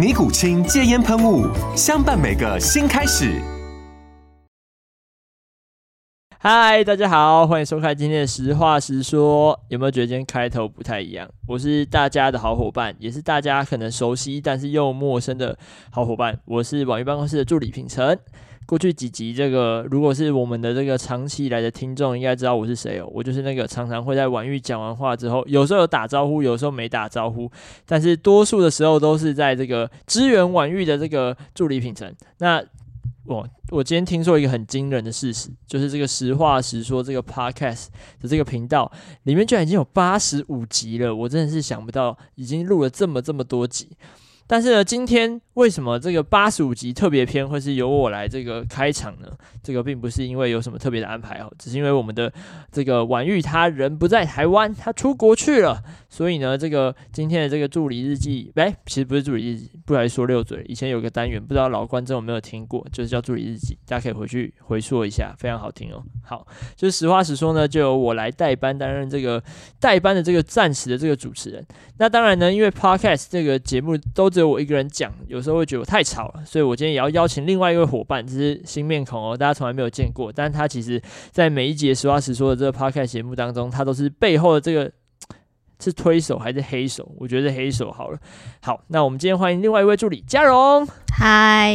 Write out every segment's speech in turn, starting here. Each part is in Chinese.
尼古清戒烟喷雾，相伴每个新开始。嗨，大家好，欢迎收看今天的实话实说。有没有觉得今天开头不太一样？我是大家的好伙伴，也是大家可能熟悉但是又陌生的好伙伴。我是网易办公室的助理品成。过去几集，这个如果是我们的这个长期以来的听众，应该知道我是谁哦。我就是那个常常会在网域讲完话之后，有时候有打招呼，有时候没打招呼，但是多数的时候都是在这个支援网域的这个助理品成。那我我今天听说一个很惊人的事实，就是这个实话实说这个 podcast 的这个频道里面居然已经有八十五集了，我真的是想不到，已经录了这么这么多集。但是呢，今天为什么这个八十五集特别篇会是由我来这个开场呢？这个并不是因为有什么特别的安排哦，只是因为我们的这个婉玉他人不在台湾，他出国去了，所以呢，这个今天的这个助理日记，哎，其实不是助理日记，不来说六嘴。以前有个单元，不知道老观众有没有听过，就是叫助理日记，大家可以回去回溯一下，非常好听哦。好，就是实话实说呢，就由我来代班担任这个代班的这个暂时的这个主持人。那当然呢，因为 Podcast 这个节目都只有我一个人讲，有时候都会觉得我太吵了，所以我今天也要邀请另外一位伙伴，这是新面孔哦，大家从来没有见过，但他其实在每一节实话实说的这个 Podcast 节目当中，他都是背后的这个是推手还是黑手？我觉得是黑手好了。好，那我们今天欢迎另外一位助理嘉荣。嗨，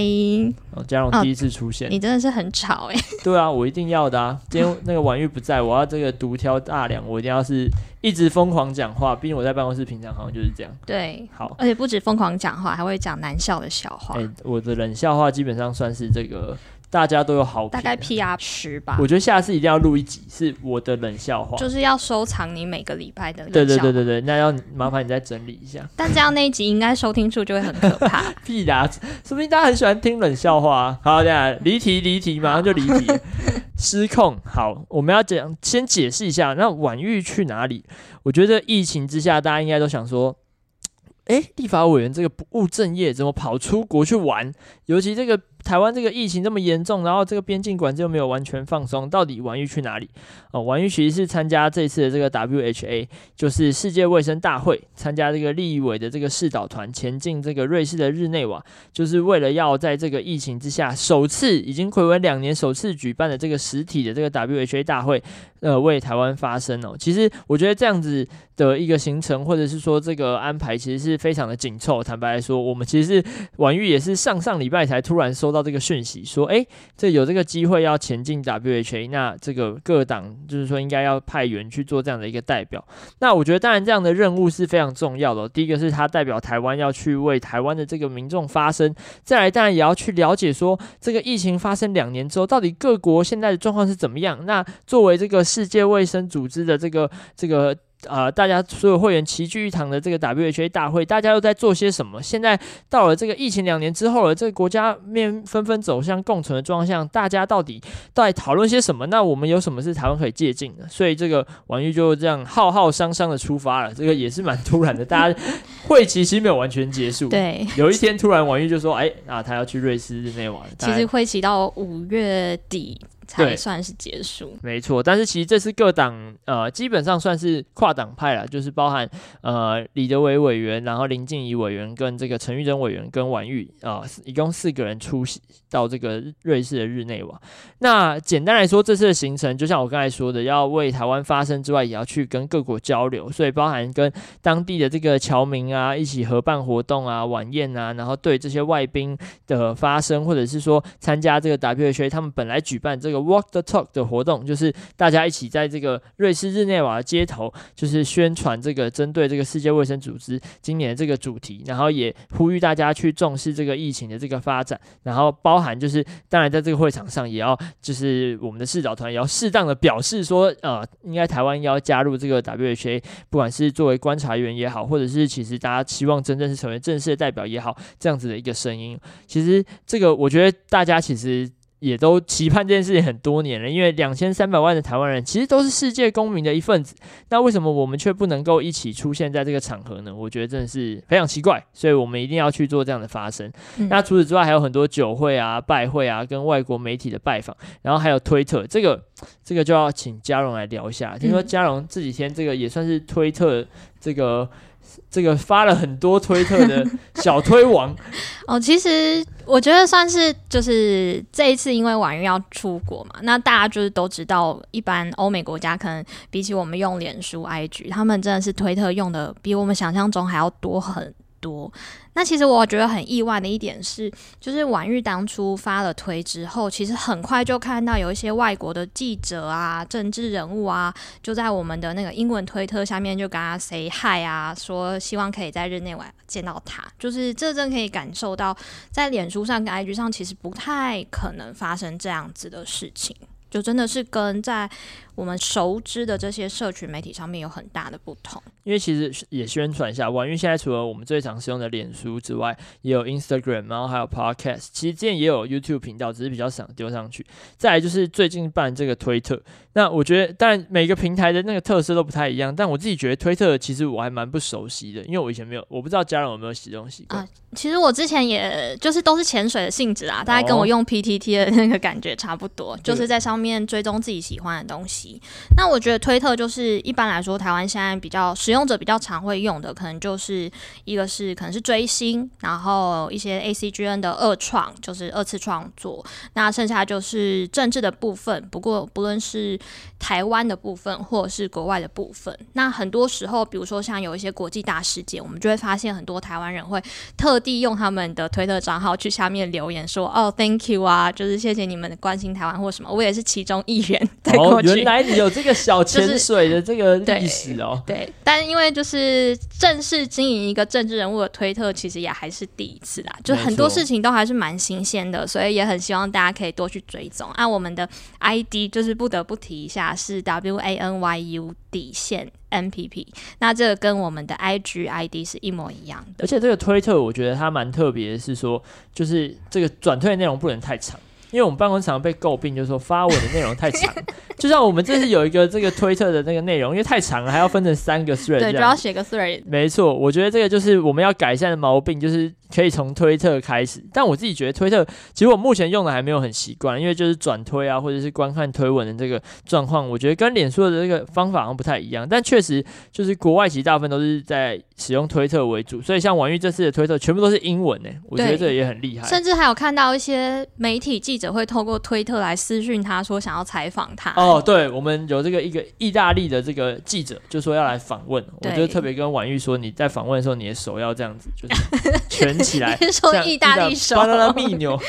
哦，嘉荣第一次出现，你真的是很吵哎。对啊，我一定要的啊。今天那个婉玉不在，我要这个独挑大梁，我一定要是。一直疯狂讲话，毕竟我在办公室平常好像就是这样。对，好，而且不止疯狂讲话，还会讲难笑的笑话。欸，我的冷笑话基本上算是这个大家都有好评，大概 PR 十吧。我觉得下次一定要录一集，是我的冷笑话，就是要收藏你每个礼拜的冷笑话。对对对对对，那要麻烦你再整理一下。但这样那一集应该收听数就会很可怕。屁啦，说不定大家很喜欢听冷笑话啊。好，这样离题离题，马上就离题。失控，好，我们要讲，先解释一下，那婉玉去哪里？我觉得疫情之下，大家应该都想说，哎，立法委员这个不务正业，怎么跑出国去玩？尤其这个。台湾这个疫情这么严重，然后这个边境管制又没有完全放松，到底婉玉去哪里？哦，婉玉其实是参加这次的这个 WHA，就是世界卫生大会，参加这个立委的这个视导团前进这个瑞士的日内瓦，就是为了要在这个疫情之下，首次已经睽违两年首次举办的这个实体的这个 WHA 大会，呃，为台湾发声哦。其实我觉得这样子的一个行程，或者是说这个安排，其实是非常的紧凑。坦白来说，我们其实是婉玉也是上上礼拜才突然收到这个讯息说，哎，这有这个机会要前进 WHA，那这个各党就是说应该要派员去做这样的一个代表。那我觉得当然这样的任务是非常重要的。第一个是他代表台湾要去为台湾的这个民众发声，再来当然也要去了解说这个疫情发生两年之后，到底各国现在的状况是怎么样。那作为这个世界卫生组织的这个这个。啊、呃！大家所有会员齐聚一堂的这个 WHA 大会，大家又在做些什么？现在到了这个疫情两年之后了，这个国家面纷纷走向共存的状况下，大家到底在讨论些什么？那我们有什么是台湾可以借鉴的？所以这个婉玉就这样浩浩汤汤的出发了。这个也是蛮突然的，大家会期其实没有完全结束。对，有一天突然婉玉就说：“哎，啊，他要去瑞士日内瓦。”其实会期到五月底。才算是结束，没错。但是其实这次各党呃基本上算是跨党派了，就是包含呃李德伟委员，然后林静怡委员跟这个陈玉珍委员跟婉玉啊，一共四个人出席到这个瑞士的日内瓦。那简单来说，这次的行程就像我刚才说的，要为台湾发声之外，也要去跟各国交流，所以包含跟当地的这个侨民啊一起合办活动啊、晚宴啊，然后对这些外宾的发声，或者是说参加这个 WHA 他们本来举办这个。个 Walk the Talk 的活动，就是大家一起在这个瑞士日内瓦的街头，就是宣传这个针对这个世界卫生组织今年的这个主题，然后也呼吁大家去重视这个疫情的这个发展，然后包含就是当然在这个会场上也要就是我们的视导团也要适当的表示说，呃，应该台湾要加入这个 WHA，不管是作为观察员也好，或者是其实大家期望真正是成为正式的代表也好，这样子的一个声音，其实这个我觉得大家其实。也都期盼这件事情很多年了，因为两千三百万的台湾人其实都是世界公民的一份子，那为什么我们却不能够一起出现在这个场合呢？我觉得真的是非常奇怪，所以我们一定要去做这样的发声。嗯、那除此之外，还有很多酒会啊、拜会啊，跟外国媒体的拜访，然后还有推特，这个这个就要请嘉荣来聊一下。听说嘉荣这几天这个也算是推特这个。这个发了很多推特的 小推王。哦，其实我觉得算是就是这一次，因为婉瑜要出国嘛，那大家就是都知道，一般欧美国家可能比起我们用脸书、IG，他们真的是推特用的比我们想象中还要多很多。那其实我觉得很意外的一点是，就是婉玉当初发了推之后，其实很快就看到有一些外国的记者啊、政治人物啊，就在我们的那个英文推特下面就跟他 say hi 啊，说希望可以在日内瓦见到他。就是这真可以感受到，在脸书上跟 IG 上其实不太可能发生这样子的事情，就真的是跟在。我们熟知的这些社群媒体上面有很大的不同，因为其实也宣传一下，因为现在除了我们最常使用的脸书之外，也有 Instagram，然后还有 Podcast，其实之前也有 YouTube 频道，只是比较少丢上去。再来就是最近办这个推特，那我觉得，但每个平台的那个特色都不太一样，但我自己觉得推特其实我还蛮不熟悉的，因为我以前没有，我不知道家人有没有使用习惯。啊，其实我之前也就是都是潜水的性质啊，大概跟我用 PTT 的那个感觉差不多，哦，就是在上面追踪自己喜欢的东西。那我觉得推特就是一般来说，台湾现在比较使用者比较常会用的，可能就是一个是可能是追星，然后一些 ACGN 的二创，就是二次创作。那剩下就是政治的部分，不过不论是台湾的部分或者是国外的部分，那很多时候，比如说像有一些国际大事件，我们就会发现很多台湾人会特地用他们的推特账号去下面留言说：“哦，Thank you 啊，就是谢谢你们的关心台湾或什么。”我也是其中一员。哦，原来你有。这个小潜水的这个历史哦，就是、对，对，但因为就是正式经营一个政治人物的推特，其实也还是第一次啦，就很多事情都还是蛮新鲜的，所以也很希望大家可以多去追踪。按、啊、我们的 ID 就是不得不提一下，是 W A N Y U 底线 M P P，那这个跟我们的 IG ID 是一模一样的。而且这个推特我觉得它蛮特别的是说，就是这个转推内容不能太长。因为我们办公室常被诟病，就是说发文的内容太长，就像我们这次有一个这个推特的那个内容，因为太长了，还要分成三个 thread，对，就要写个 thread。没错，我觉得这个就是我们要改善的毛病，就是。可以从推特开始，但我自己觉得推特其实我目前用的还没有很习惯，因为就是转推啊，或者是观看推文的这个状况，我觉得跟脸书的这个方法好像不太一样。但确实就是国外其实大部分都是在使用推特为主，所以像婉玉这次的推特全部都是英文呢，我觉得这也很厉害。甚至还有看到一些媒体记者会透过推特来私讯他说想要采访他。哦，对，我们有这个一个意大利的这个记者就说要来访问，我就特别跟婉玉说，你在访问的时候你的手要这样子，就是全。起来，说意大利手，巴拿拉蜜牛，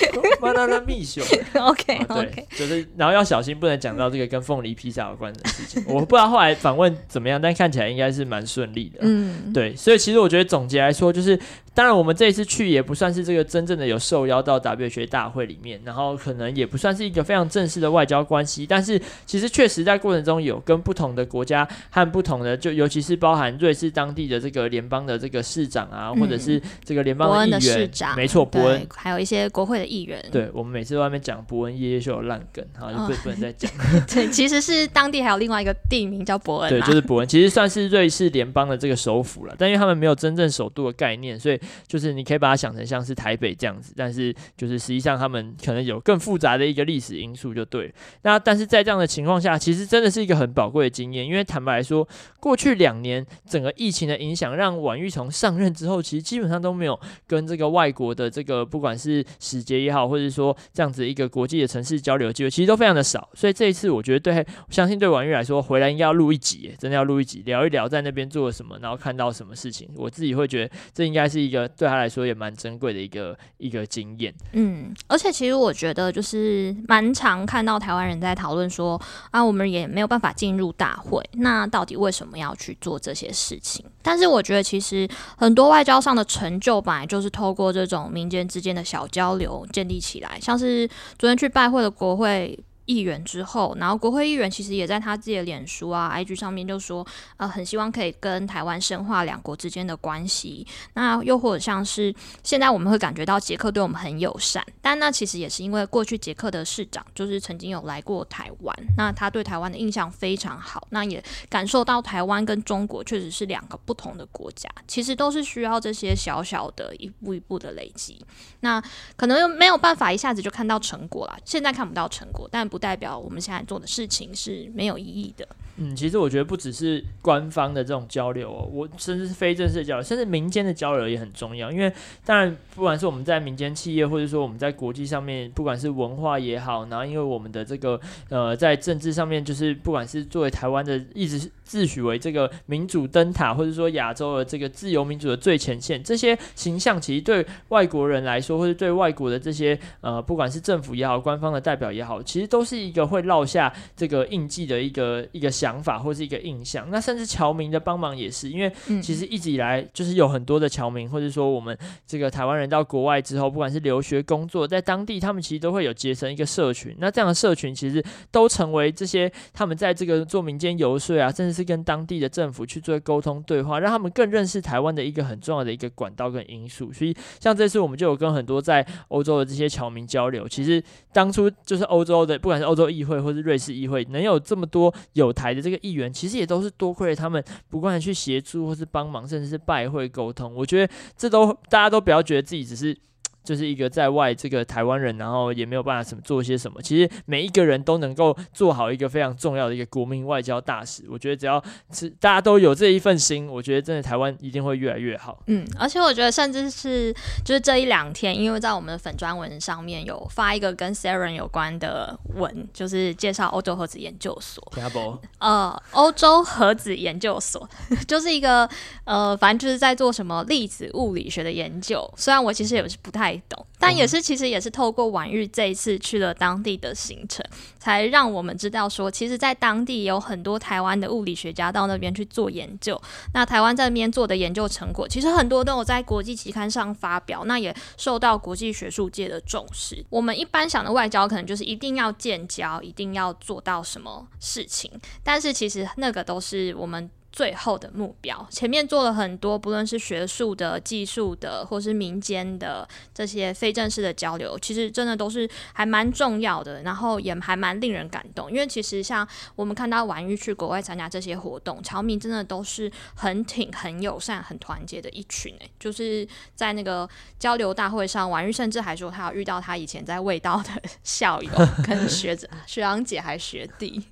巴拿拉蜜熊。啊、对，就是，然后要小心，不能讲到这个跟凤梨披萨有关的事情。我不知道后来访问怎么样，但看起来应该是蛮顺利的。嗯，对，所以其实我觉得总结来说，就是当然我们这一次去也不算是这个真正的有受邀到 WHA 大会里面，然后可能也不算是一个非常正式的外交关系，但是其实确实在过程中有跟不同的国家和不同的，就尤其是包含瑞士当地的这个联邦的这个市长啊，或者是这个联邦的。的市长没错，伯恩还有一些国会的议员。对，我们每次在外面讲伯恩夜夜秀有烂梗，好就不、哦、不能再讲。对，其实是当地还有另外一个地名叫伯恩。对，就是伯恩，其实算是瑞士联邦的这个首府了。但因为他们没有真正首都的概念，所以就是你可以把它想成像是台北这样子。但是就是实际上他们可能有更复杂的一个历史因素，就对。那但是在这样的情况下，其实真的是一个很宝贵的经验。因为坦白来说，过去两年整个疫情的影响，让婉玉从上任之后，其实基本上都没有跟这个外国的这个不管是使节也好，或者说这样子一个国际的城市交流机会，其实都非常的少。所以这一次，我觉得对，我相信对婉玉来说，回来应该要录一集，真的要录一集，聊一聊在那边做了什么，然后看到什么事情。我自己会觉得这应该是一个对他来说也蛮珍贵的一个一个经验。嗯，而且其实我觉得就是蛮常看到台湾人在讨论说啊，我们也没有办法进入大会，那到底为什么要去做这些事情？但是我觉得其实很多外交上的成就本来就是透过这种民间之间的小交流建立起来，像是昨天去拜会的国会。议员之后，然后国会议员其实也在他自己的脸书啊、IG 上面就说，呃，很希望可以跟台湾深化两国之间的关系。那又或者像是现在我们会感觉到捷克对我们很友善，但那其实也是因为过去捷克的市长就是曾经有来过台湾，那他对台湾的印象非常好，那也感受到台湾跟中国确实是两个不同的国家，其实都是需要这些小小的一步一步的累积。那可能又没有办法一下子就看到成果啦，现在看不到成果，但不不代表我们现在做的事情是没有意义的。嗯，其实我觉得不只是官方的这种交流哦，我甚至是非正式的交流，甚至民间的交流也很重要。因为当然，不管是我们在民间企业，或者说我们在国际上面，不管是文化也好，然后因为我们的这个呃，在政治上面，就是不管是作为台湾的一直自诩为这个民主灯塔，或者说亚洲的这个自由民主的最前线，这些形象其实对外国人来说，或者对外国的这些呃，不管是政府也好，官方的代表也好，其实都是一个会烙下这个印记的一个一个想法或是一个印象。那甚至侨民的帮忙也是，因为其实一直以来就是有很多的侨民，或者说我们这个台湾人到国外之后，不管是留学、工作，在当地他们其实都会有结成一个社群。那这样的社群其实都成为这些他们在这个做民间游说啊，甚至是跟当地的政府去做沟通对话，让他们更认识台湾的一个很重要的一个管道跟因素。所以像这次我们就有跟很多在欧洲的这些侨民交流。其实当初就是欧洲的，不管是欧洲议会或是瑞士议会，能有这么多有台这个议员，其实也都是多亏了他们不断的去协助或是帮忙，甚至是拜会沟通。我觉得这都大家都不要觉得自己只是。就是一个在外这个台湾人，然后也没有办法什么做些什么。其实每一个人都能够做好一个非常重要的一个国民外交大使。我觉得只要是大家都有这一份心，我觉得真的台湾一定会越来越好。嗯，而且我觉得甚至是就是这一两天，因为在我们的粉专文上面有发一个跟 Saren 有关的文，就是介绍欧洲核子研究所。呃，欧洲核子研究所 就是一个呃，反正就是在做什么粒子物理学的研究。虽然我其实也是不太。懂，但也是其实也是透过婉玉这一次去了当地的行程，才让我们知道说，其实，在当地有很多台湾的物理学家到那边去做研究。那台湾在那边做的研究成果，其实很多都有在国际期刊上发表，那也受到国际学术界的重视。我们一般想的外交，可能就是一定要建交，一定要做到什么事情，但是其实那个都是我们。最后的目标，前面做了很多，不论是学术的、技术的，或是民间的这些非正式的交流，其实真的都是还蛮重要的，然后也还蛮令人感动。因为其实像我们看到婉玉去国外参加这些活动，侨民真的都是很挺、很友善、很团结的一群。诶，就是在那个交流大会上，婉玉甚至还说他有遇到他以前在味道的 校友，跟学长、学长姐还学弟。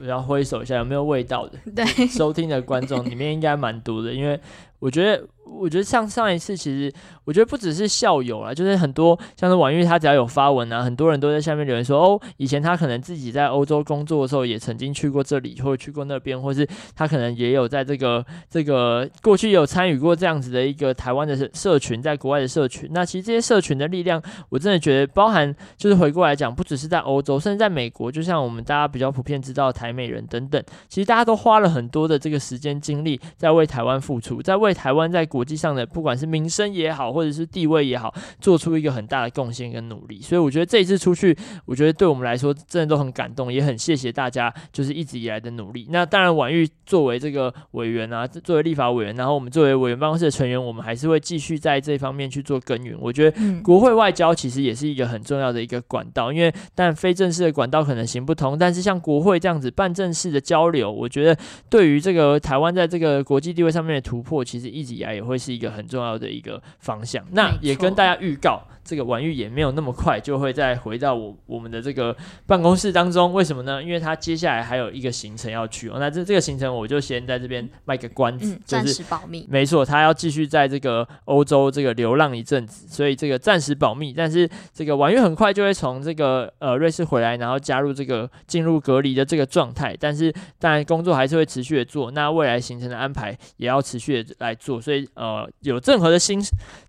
然后挥手一下，有没有味道的？对，收听的观众里面应该蛮多的，因为我觉得。我觉得像上一次，其实我觉得不只是校友啦，就是很多像是婉諭，他只要有发文啊，很多人都在下面留言说，哦，以前他可能自己在欧洲工作的时候，也曾经去过这里，或者去过那边，或是他可能也有在这个这个过去有参与过这样子的一个台湾的社群，在国外的社群。那其实这些社群的力量，我真的觉得包含就是回过来讲，不只是在欧洲，甚至在美国，就像我们大家比较普遍知道台美人等等，其实大家都花了很多的这个时间精力在为台湾付出，在为台湾在国际上的不管是名声也好，或者是地位也好，做出一个很大的贡献跟努力。所以我觉得这一次出去，我觉得对我们来说真的都很感动，也很谢谢大家就是一直以来的努力。那当然，婉玉作为这个委员啊，作为立法委员，然后我们作为委员办公室的成员，我们还是会继续在这方面去做耕耘。我觉得国会外交其实也是一个很重要的一个管道，因为但非正式的管道可能行不通，但是像国会这样子办正式的交流，我觉得对于这个台湾在这个国际地位上面的突破，其实一直以来也会是一个。很重要的一个方向，那也跟大家预告。这个婉玉也没有那么快就会再回到我我们的这个办公室当中，为什么呢？因为他接下来还有一个行程要去哦。那这这个行程我就先在这边卖个关子，暂、嗯、时保密。没错，他要继续在这个欧洲这个流浪一阵子，所以这个暂时保密。但是这个婉玉很快就会从这个呃瑞士回来，然后加入这个进入隔离的这个状态。但是当然工作还是会持续的做，那未来行程的安排也要持续的来做。所以呃有任何的新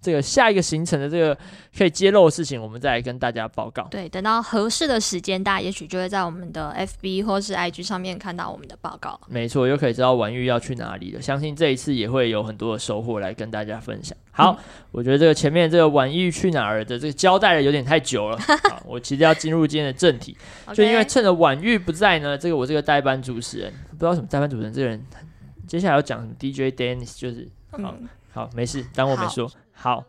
这个下一个行程的这个可以揭露的事情，我们再来跟大家报告。对，等到合适的时间，大家也许就会在我们的 FB 或是 IG 上面看到我们的报告。没错，又可以知道婉玉要去哪里了。相信这一次也会有很多的收获来跟大家分享。好，嗯、我觉得这个前面这个婉玉去哪儿的这个交代的有点太久了。好，我其实要进入今天的正题，就因为趁着婉玉不在呢，这个我这个代班主持人不知道什么代班主持人这个人，接下来要讲什么 DJ Dennis 就是好、嗯、好没事，当我没说好，好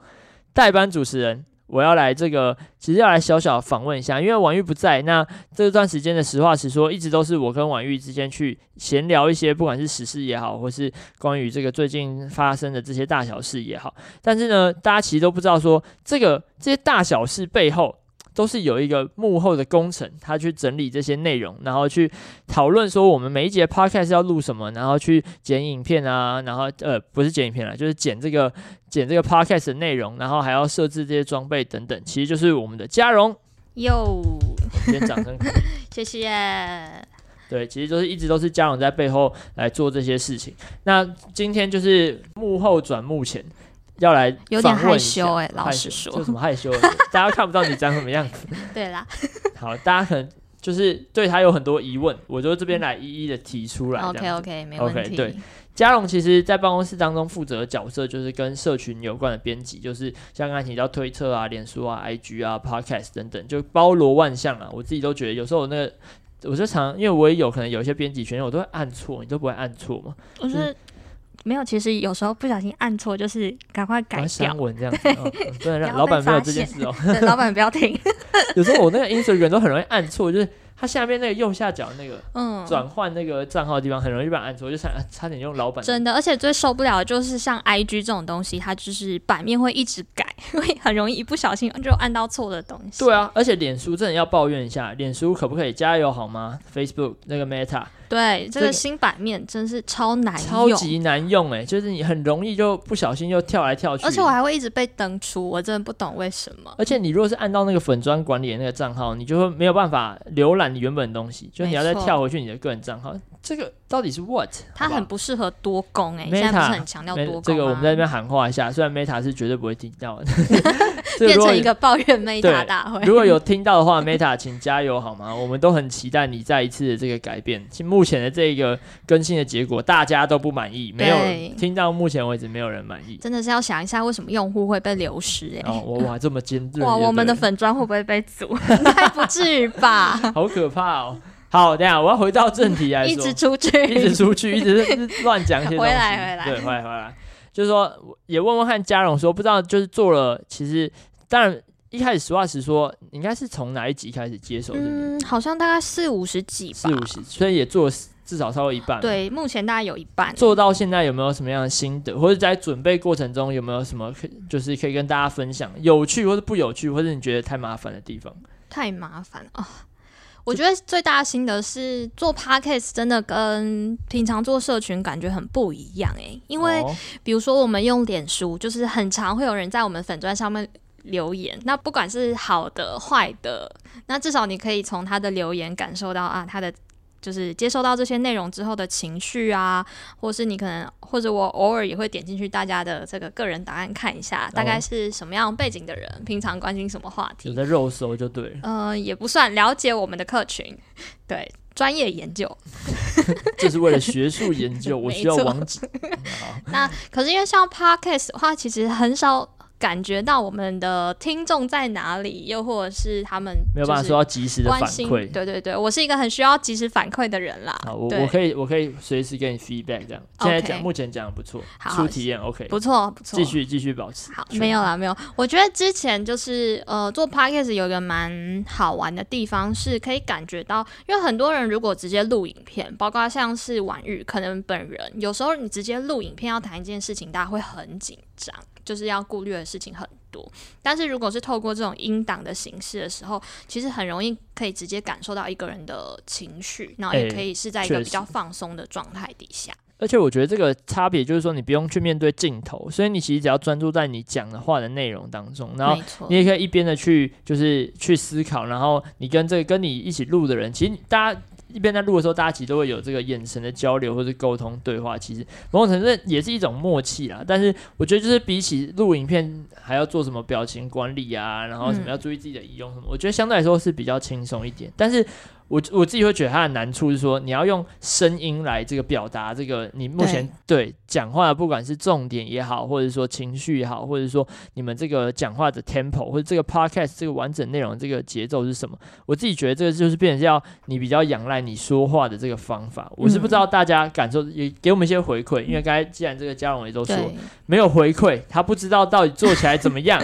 代班主持人。我要来这个，其实要来小小访问一下，因为婉玉不在，那这段时间的实话实说，一直都是我跟婉玉之间去闲聊一些，不管是时事也好，或是关于这个最近发生的这些大小事也好。但是呢，大家其实都不知道说，这个这些大小事背后。都是有一个幕后的工程，他去整理这些内容，然后去讨论说我们每一节 podcast 要录什么，然后去剪影片啊，然后呃不是剪影片啦，就是剪这个剪这个 podcast 的内容，然后还要设置这些装备等等，其实就是我们的嘉荣。哟，先掌声，谢谢。对，其实就是一直都是嘉荣在背后来做这些事情。那今天就是幕后转幕前。要来有点害羞哎、欸，老实说，有什么害羞？大家看不到你长什么样子。对啦，好，大家可能就是对他有很多疑问，我就这边来一一的提出来。OK OK，没问题。对，嘉荣其实在办公室当中负责的角色就是跟社群有关的编辑，就是像刚才提到推特啊、脸书啊、IG 啊、Podcast 等等，就包罗万象啊。我自己都觉得有时候那个，我就常因为我也有可能有一些编辑权，我都会按错，你都不会按错吗？我觉得。没有，其实有时候不小心按错，就是赶快改掉。删文这样子，哦、对，让老板没有这件事哦。对，老板不要听。有时候我那个 Instagram 都很容易按错，就是。它下面那个右下角那个嗯，转换那个账号的地方很容易被按错，就差差点用老板。真的，而且最受不了的就是像 IG 这种东西，它就是版面会一直改，会很容易一不小心就按到错的东西。对啊，而且脸书真的要抱怨一下，脸书可不可以加油好吗？Facebook 那个 Meta，对，这个新版面真是超难用，超级难用哎、欸，就是你很容易就不小心就跳来跳去，而且我还会一直被登出，我真的不懂为什么。而且你如果是按到那个粉砖管理的那个账号，你就会没有办法浏览你原本的东西。就你要再跳回去你的个人账号，这个到底是 what？它很不适合多工哎、欸，Meta, 现在不是很强调多工。这个我们在这边喊话一下，虽然 Meta 是绝对不会听到的，变成一个抱怨 Meta 大会。如果有听到的话，Meta 请加油好吗？我们都很期待你再一次的这个改变。目前的这个更新的结果，大家都不满意，没有听到目前为止没有人满意。真的是要想一下，为什么用户会被流失、欸？哎，哦，我哇这么尖锐，哇，我们的粉砖会不会被阻？应该不至于吧？好可怕哦！好，等下我要回到正题来说，一直出去，一直出去，一直乱讲一些东西。回来，回来，对，回来，回来。就是说，也问问看嘉荣说，不知道就是做了，其实当然一开始实话实说，应该是从哪一集开始接手？嗯，好像大概四五十集吧，四五十，所以也做了至少超过一半。对，目前大概有一半。做到现在有没有什么样的心得，或者在准备过程中有没有什么可就是可以跟大家分享有趣或者不有趣，或者你觉得太麻烦的地方？太麻烦啊。哦我觉得最大的心得是做 podcast 真的跟平常做社群感觉很不一样诶、欸，因为比如说我们用脸书，就是很常会有人在我们粉钻上面留言，那不管是好的坏的，那至少你可以从他的留言感受到啊他的。就是接收到这些内容之后的情绪啊，或是你可能，或者我偶尔也会点进去大家的这个个人档案看一下，大概是什么样背景的人，平常关心什么话题。有在肉搜就对了。嗯、呃，也不算了解我们的客群，对，专业研究。这是为了学术研究，我需要网址。那可是因为像 Podcast 的话，其实很少。感觉到我们的听众在哪里，又或者是他们没有办法说要及时的反馈。对对对，我是一个很需要及时反馈的人啦。好，我我可以我可以随时给你 feedback，这样。现在讲、目前讲的不错，初体验 OK，不错不错，继续继续保持。好，没有啦没有。我觉得之前就是呃做 podcast 有一个蛮好玩的地方，是可以感觉到，因为很多人如果直接录影片，包括像是婉玉，可能本人有时候你直接录影片要谈一件事情，大家会很紧张。就是要顾虑的事情很多，但是如果是透过这种音档的形式的时候，其实很容易可以直接感受到一个人的情绪，然后也可以是在一个比较放松的状态底下。而且我觉得这个差别就是说，你不用去面对镜头，所以你其实只要专注在你讲的话的内容当中，然后你也可以一边的去就是去思考，然后你跟这个跟你一起录的人，其实大家。一边在录的时候，大家其实都会有这个眼神的交流或者沟通对话，其实某种程度也是一种默契啦。但是我觉得就是比起录影片还要做什么表情管理啊，然后什么要注意自己的仪容什么，我觉得相对来说是比较轻松一点。但是我我自己会觉得它的难处是说，你要用声音来这个表达这个你目前对讲话的，不管是重点也好，或者说情绪也好，或者说你们这个讲话的 tempo 或者这个 podcast 这个完整内容这个节奏是什么？我自己觉得这个就是变成是要你比较仰赖你说话的这个方法。我是不知道大家感受，也给我们一些回馈，因为刚才既然这个嘉荣也都说没有回馈，他不知道到底做起来怎么样。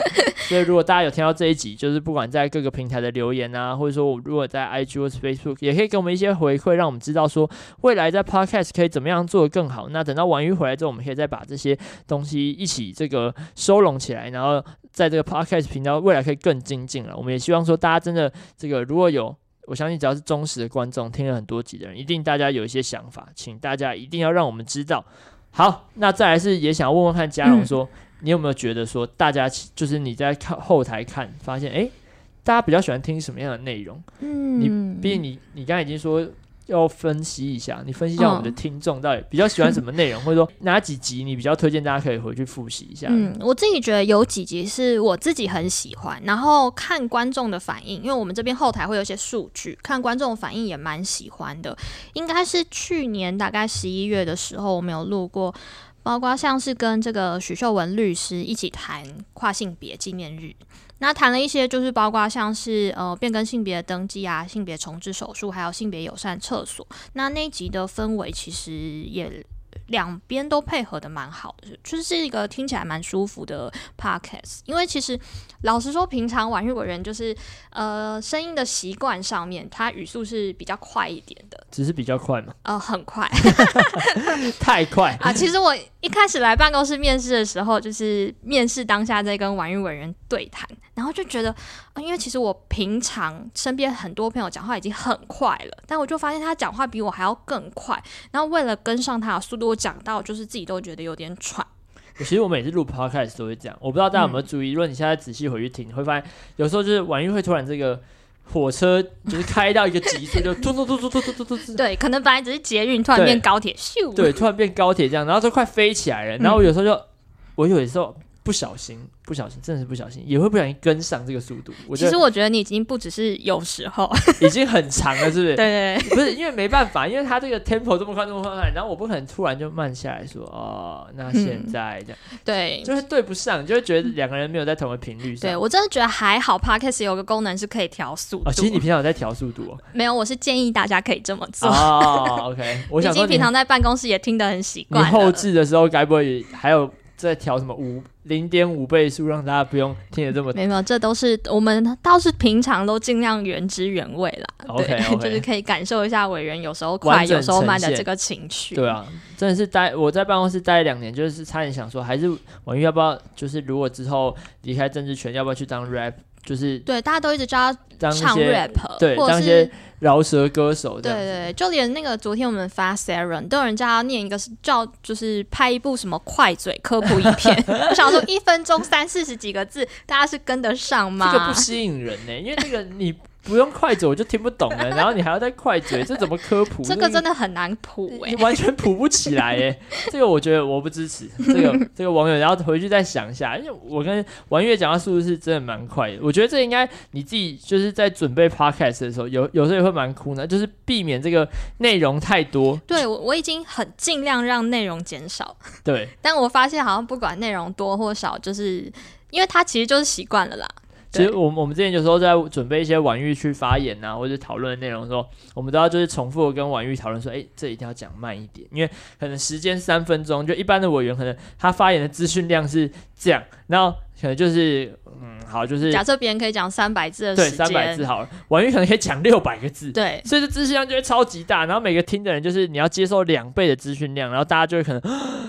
所以如果大家有听到这一集，就是不管在各个平台的留言啊，或者说我如果在 IG 或 Facebook 也可以给我们一些回馈，让我们知道说未来在 Podcast 可以怎么样做得更好。那等到婉瑜回来之后，我们可以再把这些东西一起这个收拢起来，然后在这个 Podcast 频道未来可以更精进了。我们也希望说大家真的这个如果有，我相信只要是忠实的观众，听了很多集的人，一定大家有一些想法，请大家一定要让我们知道。好，那再来是也想问问看嘉荣说，你有没有觉得说大家就是你在看后台看发现，诶。大家比较喜欢听什么样的内容？嗯，你毕竟你你刚才已经说要分析一下，你分析一下我们的听众到底比较喜欢什么内容，哦、或者说哪几集你比较推荐大家可以回去复习一下？嗯，我自己觉得有几集是我自己很喜欢，然后看观众的反应，因为我们这边后台会有一些数据，看观众反应也蛮喜欢的。应该是去年大概十一月的时候，我们有录过，包括像是跟这个许秀文律师一起谈跨性别纪念日。那谈了一些，就是包括像是呃变更性别登记啊、性别重置手术，还有性别友善厕所。那那一集的氛围其实也两边都配合的蛮好的，就是一个听起来蛮舒服的 podcast。因为其实老实说，平常婉玉委员就是呃声音的习惯上面，他语速是比较快一点的，只是比较快嘛？呃，很快，太快 啊！其实我一开始来办公室面试的时候，就是面试当下在跟婉玉委员对谈。然后就觉得，啊，因为其实我平常身边很多朋友讲话已经很快了，但我就发现他讲话比我还要更快。然后为了跟上他的速度，我讲到就是自己都觉得有点喘。其实我每次录 podcast 都会这样，我不知道大家有没有注意。嗯、如果你现在仔细回去听，你会发现有时候就是婉玉会突然这个火车就是开到一个极速，就突突突突突突突突。对，可能本来只是捷运，突然变高铁，咻。对，突然变高铁这样，然后就快飞起来了。然后我有时候就，嗯、我有时候。不小心，不小心，真的是不小心，也会不小心跟上这个速度。我其实我觉得你已经不只是有时候，已经很长了，是不是？对，对对，不是因为没办法，因为他这个 tempo 这么快，这么快，然后我不可能突然就慢下来说，哦，那现在这样，嗯、对，就是对不上，就会觉得两个人没有在同个频率上。对我真的觉得还好，Podcast 有个功能是可以调速度。哦，其实你平常有在调速度哦？没有，我是建议大家可以这么做。哦，OK，我想说，平常在办公室也听得很习惯。你后置的时候，该不会还有？在调什么五零点五倍速，让大家不用听得这么。没有，这都是我们倒是平常都尽量原汁原味啦。OK，, okay. 就是可以感受一下委员有时候快，有时候慢的这个情绪。对啊，真的是待我在办公室待两年，就是差点想说，还是婉玉要不要？就是如果之后离开政治圈，要不要去当 rap？就是对，大家都一直叫他唱 rap，对，或者是饶舌歌手。对对对，就连那个昨天我们发 Siren 都有人叫他念一个叫，就是拍一部什么快嘴科普影片。我想说，一分钟三四十几个字，大家是跟得上吗？这个不吸引人呢、欸，因为那个你。不用快嘴我就听不懂了，然后你还要再快嘴，这怎么科普？这个真的很难谱哎、完全谱不起来哎，这个我觉得我不支持。这个 这个网友，然后回去再想一下，因为我跟王月讲话速度是真的蛮快的，我觉得这应该你自己就是在准备 podcast 的时候，有有时候也会蛮苦恼，就是避免这个内容太多。对，我我已经很尽量让内容减少。对，但我发现好像不管内容多或少，就是因为他其实就是习惯了啦。其实我们我们之前有时候在准备一些婉玉去发言啊，或者讨论的内容的时候，我们都要就是重复的跟婉玉讨论说，哎，这一定要讲慢一点，因为可能时间三分钟，就一般的委员可能他发言的资讯量是这样，然后可能就是嗯，好，就是假设别人可以讲三百字的对，三百字好了，婉玉可能可以讲六百个字，对，所以这资讯量就会超级大，然后每个听的人就是你要接受两倍的资讯量，然后大家就会可能。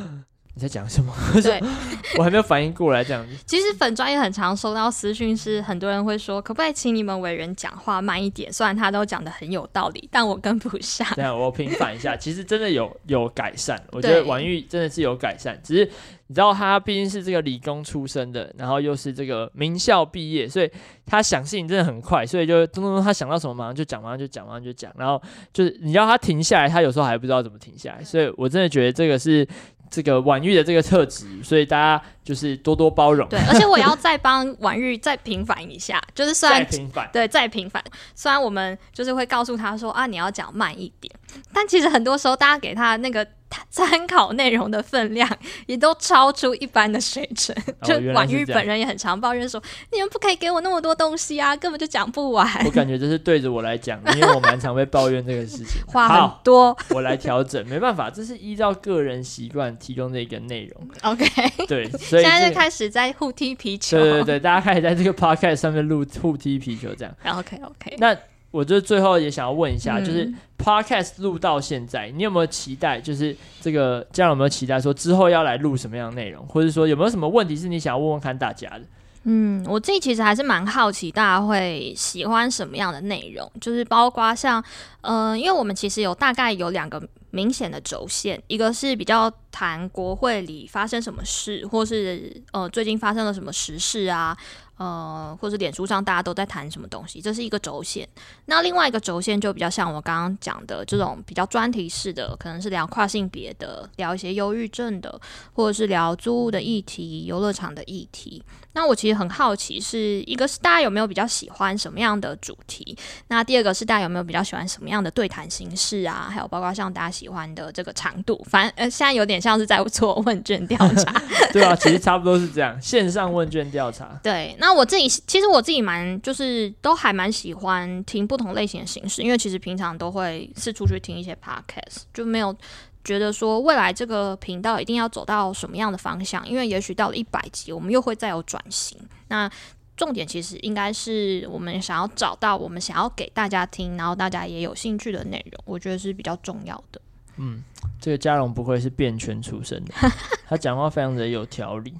你在讲什么？对，我还没有反应过来，这样子。其实粉专也很常收到私讯，是很多人会说，可不可以请你们委员讲话慢一点？虽然他都讲的很有道理，但我跟不上。对啊，我平反一下，其实真的有有改善，我觉得婉玉真的是有改善，只是你知道他毕竟是这个理工出身的，然后又是这个名校毕业，所以他想事情真的很快，所以就咚咚咚，他想到什么马上就讲，马上就讲，马上就讲，然后就是你要他停下来，他有时候还不知道怎么停下来，所以我真的觉得这个是。这个婉玉的这个特质，所以大家就是多多包容。对，而且我要再帮婉玉再平反一下，就是虽然平反，对，再平反。虽然我们就是会告诉他说啊，你要讲慢一点，但其实很多时候大家给他那个。参考内容的分量也都超出一般的水准，哦、就婉玉本人也很常抱怨说：“你们不可以给我那么多东西啊，根本就讲不完。”我感觉这是对着我来讲，因为我蛮常被抱怨这个事情，话很多，我来调整，没办法，这是依照个人习惯提供的一个内容。OK，对，所以、这个、现在就开始在互踢皮球，对对对，大家开始在这个 podcast 上面录互踢皮球，这样。OK OK，那。我就最后也想要问一下，嗯、就是 Podcast 录到现在，你有没有期待？就是这个这样有没有期待说之后要来录什么样的内容，或者说有没有什么问题是你想要问问看大家的？嗯，我自己其实还是蛮好奇大家会喜欢什么样的内容，就是包括像，呃，因为我们其实有大概有两个明显的轴线，一个是比较谈国会里发生什么事，或是呃最近发生了什么时事啊。呃，或者脸书上大家都在谈什么东西，这是一个轴线。那另外一个轴线就比较像我刚刚讲的这种比较专题式的，可能是聊跨性别的，聊一些忧郁症的，或者是聊租屋的议题、游乐场的议题。那我其实很好奇是，是一个是大家有没有比较喜欢什么样的主题？那第二个是大家有没有比较喜欢什么样的对谈形式啊？还有包括像大家喜欢的这个长度，反正呃现在有点像是在做问卷调查。对啊，其实差不多是这样，线上问卷调查。对，那我自己其实我自己蛮就是都还蛮喜欢听不同类型的形式，因为其实平常都会是出去听一些 podcast，就没有。觉得说未来这个频道一定要走到什么样的方向？因为也许到了一百集，我们又会再有转型。那重点其实应该是我们想要找到我们想要给大家听，然后大家也有兴趣的内容，我觉得是比较重要的。嗯，这个嘉荣不愧是变圈出身的，他讲话非常的有条理。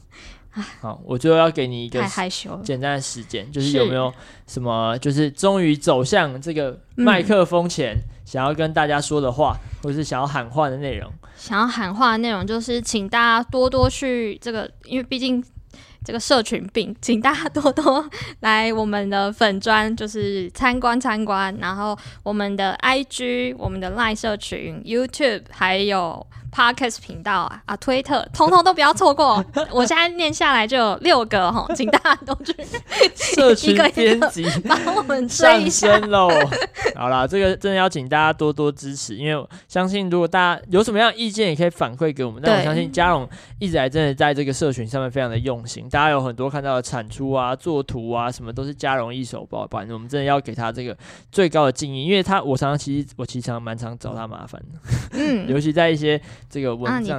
好，我最后要给你一个太害羞简单的时间，就是有没有什么，就是终于走向这个麦克风前，想要跟大家说的话，嗯、或者是想要喊话的内容。想要喊话的内容就是，请大家多多去这个，因为毕竟这个社群病，请大家多多来我们的粉砖，就是参观参观，然后我们的 IG、我们的 Line 社群、YouTube 还有。Podcast 频道啊啊，推特，通通都不要错过。我现在念下来就有六个哈，请大家都去 社群编辑帮我们追一下上升喽。好啦，这个真的要请大家多多支持，因为我相信如果大家有什么样的意见，也可以反馈给我们。但我相信嘉荣一直来真的在这个社群上面非常的用心，大家有很多看到的产出啊、作图啊什么，都是嘉荣一手包办。我们真的要给他这个最高的敬意，因为他我常常其实我其实常蛮常找他麻烦的，嗯，尤其在一些。这个文章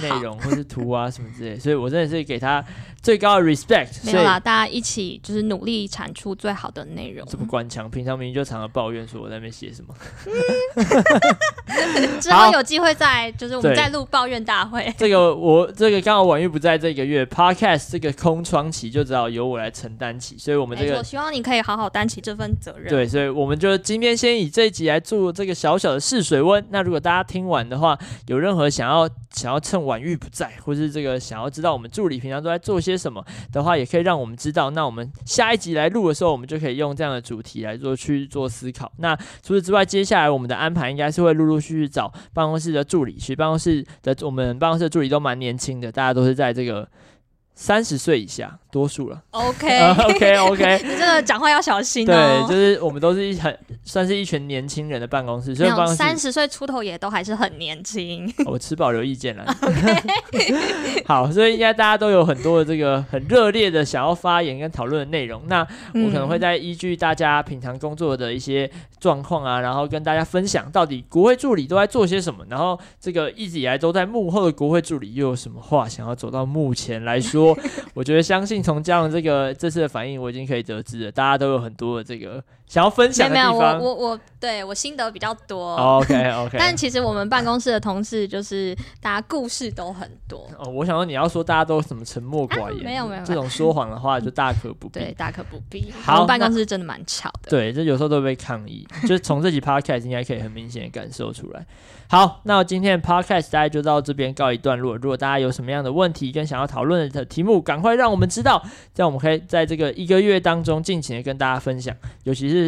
内容或是图啊什么之类，所以我真的是给他最高的 respect。没有啦，大家一起就是努力产出最好的内容。这么官腔，平常明明就常常抱怨说我在那边写什么。之后有机会再就是我们再录抱怨大会。这个我这个刚好婉玉不在这个月，Podcast 这个空窗期就只好由我来承担起，所以我们这个我希望你可以好好担起这份责任。对，所以我们就今天先以这一集来做这个小小的试水温。那如果大家听完的话，有任任何想要想要趁婉玉不在，或是这个想要知道我们助理平常都在做些什么的话，也可以让我们知道。那我们下一集来录的时候，我们就可以用这样的主题来做去做思考。那除此之外，接下来我们的安排应该是会陆陆续续找办公室的助理，其实办公室的我们办公室的助理都蛮年轻的，大家都是在这个。三十岁以下多数了。OK，OK，OK，你真的讲话要小心哦。对，就是我们都是一很算是一群年轻人的办公室，所以办公室三十岁出头也都还是很年轻。我持保留意见了。OK，好，所以应该大家都有很多的这个很热烈的想要发言跟讨论的内容。那我可能会在依据大家平常工作的一些状况啊，然后跟大家分享到底国会助理都在做些什么，然后这个一直以来都在幕后的国会助理又有什么话想要走到幕前来说。我觉得相信从嘉龙这个这次的反应，我已经可以得知了，大家都有很多的这个想要分享的没有，地方。我我我对我心得比较多。Oh, OK OK，但其实我们办公室的同事就是大家故事都很多。哦，我想说你要说大家都什么沉默寡言，啊、没有没有，这种说谎的话就大可不必。对，大可不必。好，我们办公室真的蛮吵的。对，这有时候都会被抗议，就是从这集 Podcast 应该可以很明显的感受出来。好，那我今天的 Podcast 大家就到这边告一段落。如果大家有什么样的问题跟想要讨论的题目，赶快让我们知道，这样我们可以在这个一个月当中尽情的跟大家分享，尤其是。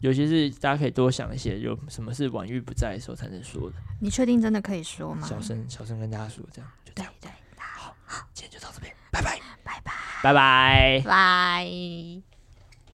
尤其是大家可以多想一些，有什么是婉玉不在的时候才能说的。你确定真的可以说吗？小声小声跟大家说，这样就这样。对对，好，好，今天就到这边，拜拜，拜拜，拜拜，拜。